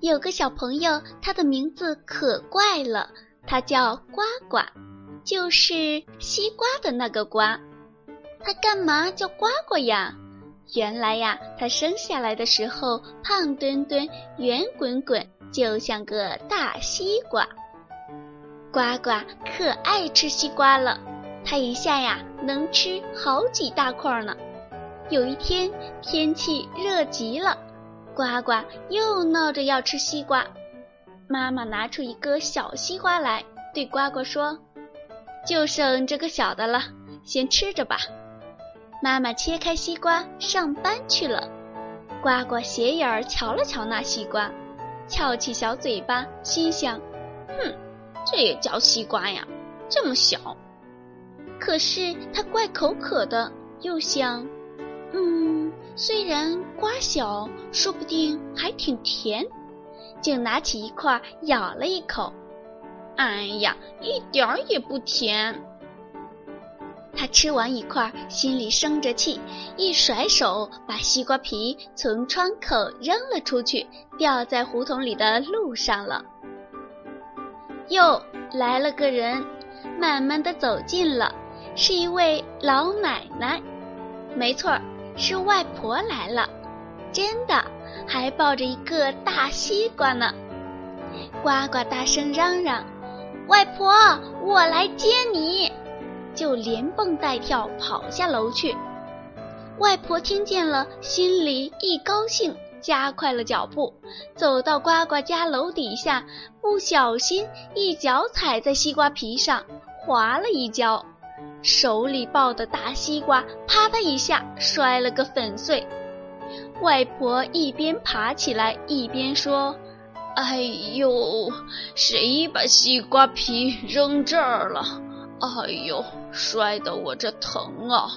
有个小朋友，他的名字可怪了，他叫呱呱，就是西瓜的那个瓜。他干嘛叫呱呱呀？原来呀，他生下来的时候胖墩墩、圆滚滚，就像个大西瓜。呱呱可爱吃西瓜了，他一下呀能吃好几大块呢。有一天天气热极了。呱呱又闹着要吃西瓜，妈妈拿出一个小西瓜来，对呱呱说：“就剩这个小的了，先吃着吧。”妈妈切开西瓜上班去了。呱呱斜眼儿瞧了瞧那西瓜，翘起小嘴巴，心想：“哼，这也叫西瓜呀，这么小。”可是它怪口渴的，又想：“嗯。”虽然瓜小，说不定还挺甜，就拿起一块咬了一口。哎呀，一点儿也不甜。他吃完一块，心里生着气，一甩手把西瓜皮从窗口扔了出去，掉在胡同里的路上了。又来了个人，慢慢的走近了，是一位老奶奶。没错儿。是外婆来了，真的，还抱着一个大西瓜呢。呱呱大声嚷嚷：“外婆，我来接你！”就连蹦带跳跑下楼去。外婆听见了，心里一高兴，加快了脚步，走到呱呱家楼底下，不小心一脚踩在西瓜皮上，滑了一跤。手里抱的大西瓜，啪的一下摔了个粉碎。外婆一边爬起来，一边说：“哎呦，谁把西瓜皮扔这儿了？哎呦，摔得我这疼啊！”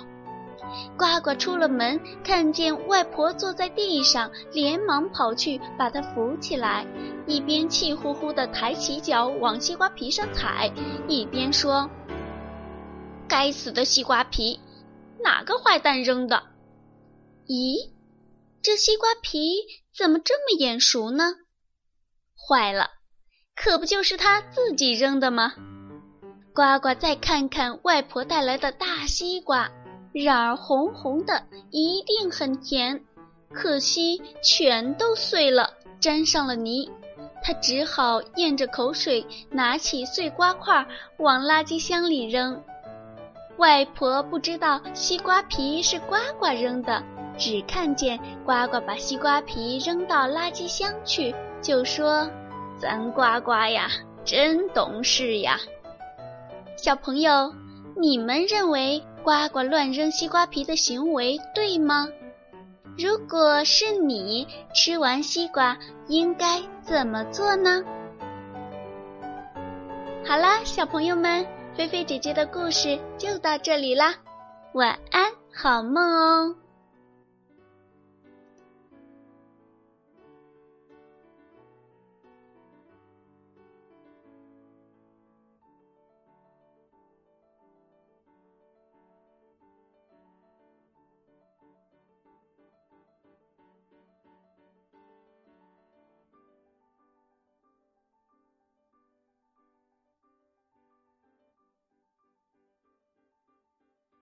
呱呱出了门，看见外婆坐在地上，连忙跑去把她扶起来，一边气呼呼地抬起脚往西瓜皮上踩，一边说。该死的西瓜皮，哪个坏蛋扔的？咦，这西瓜皮怎么这么眼熟呢？坏了，可不就是他自己扔的吗？呱呱再看看外婆带来的大西瓜，瓤儿红红的，一定很甜。可惜全都碎了，沾上了泥。他只好咽着口水，拿起碎瓜块往垃圾箱里扔。外婆不知道西瓜皮是呱呱扔的，只看见呱呱把西瓜皮扔到垃圾箱去，就说：“咱呱呱呀，真懂事呀。”小朋友，你们认为呱呱乱扔西瓜皮的行为对吗？如果是你吃完西瓜，应该怎么做呢？好啦，小朋友们。菲菲姐姐的故事就到这里啦，晚安，好梦哦。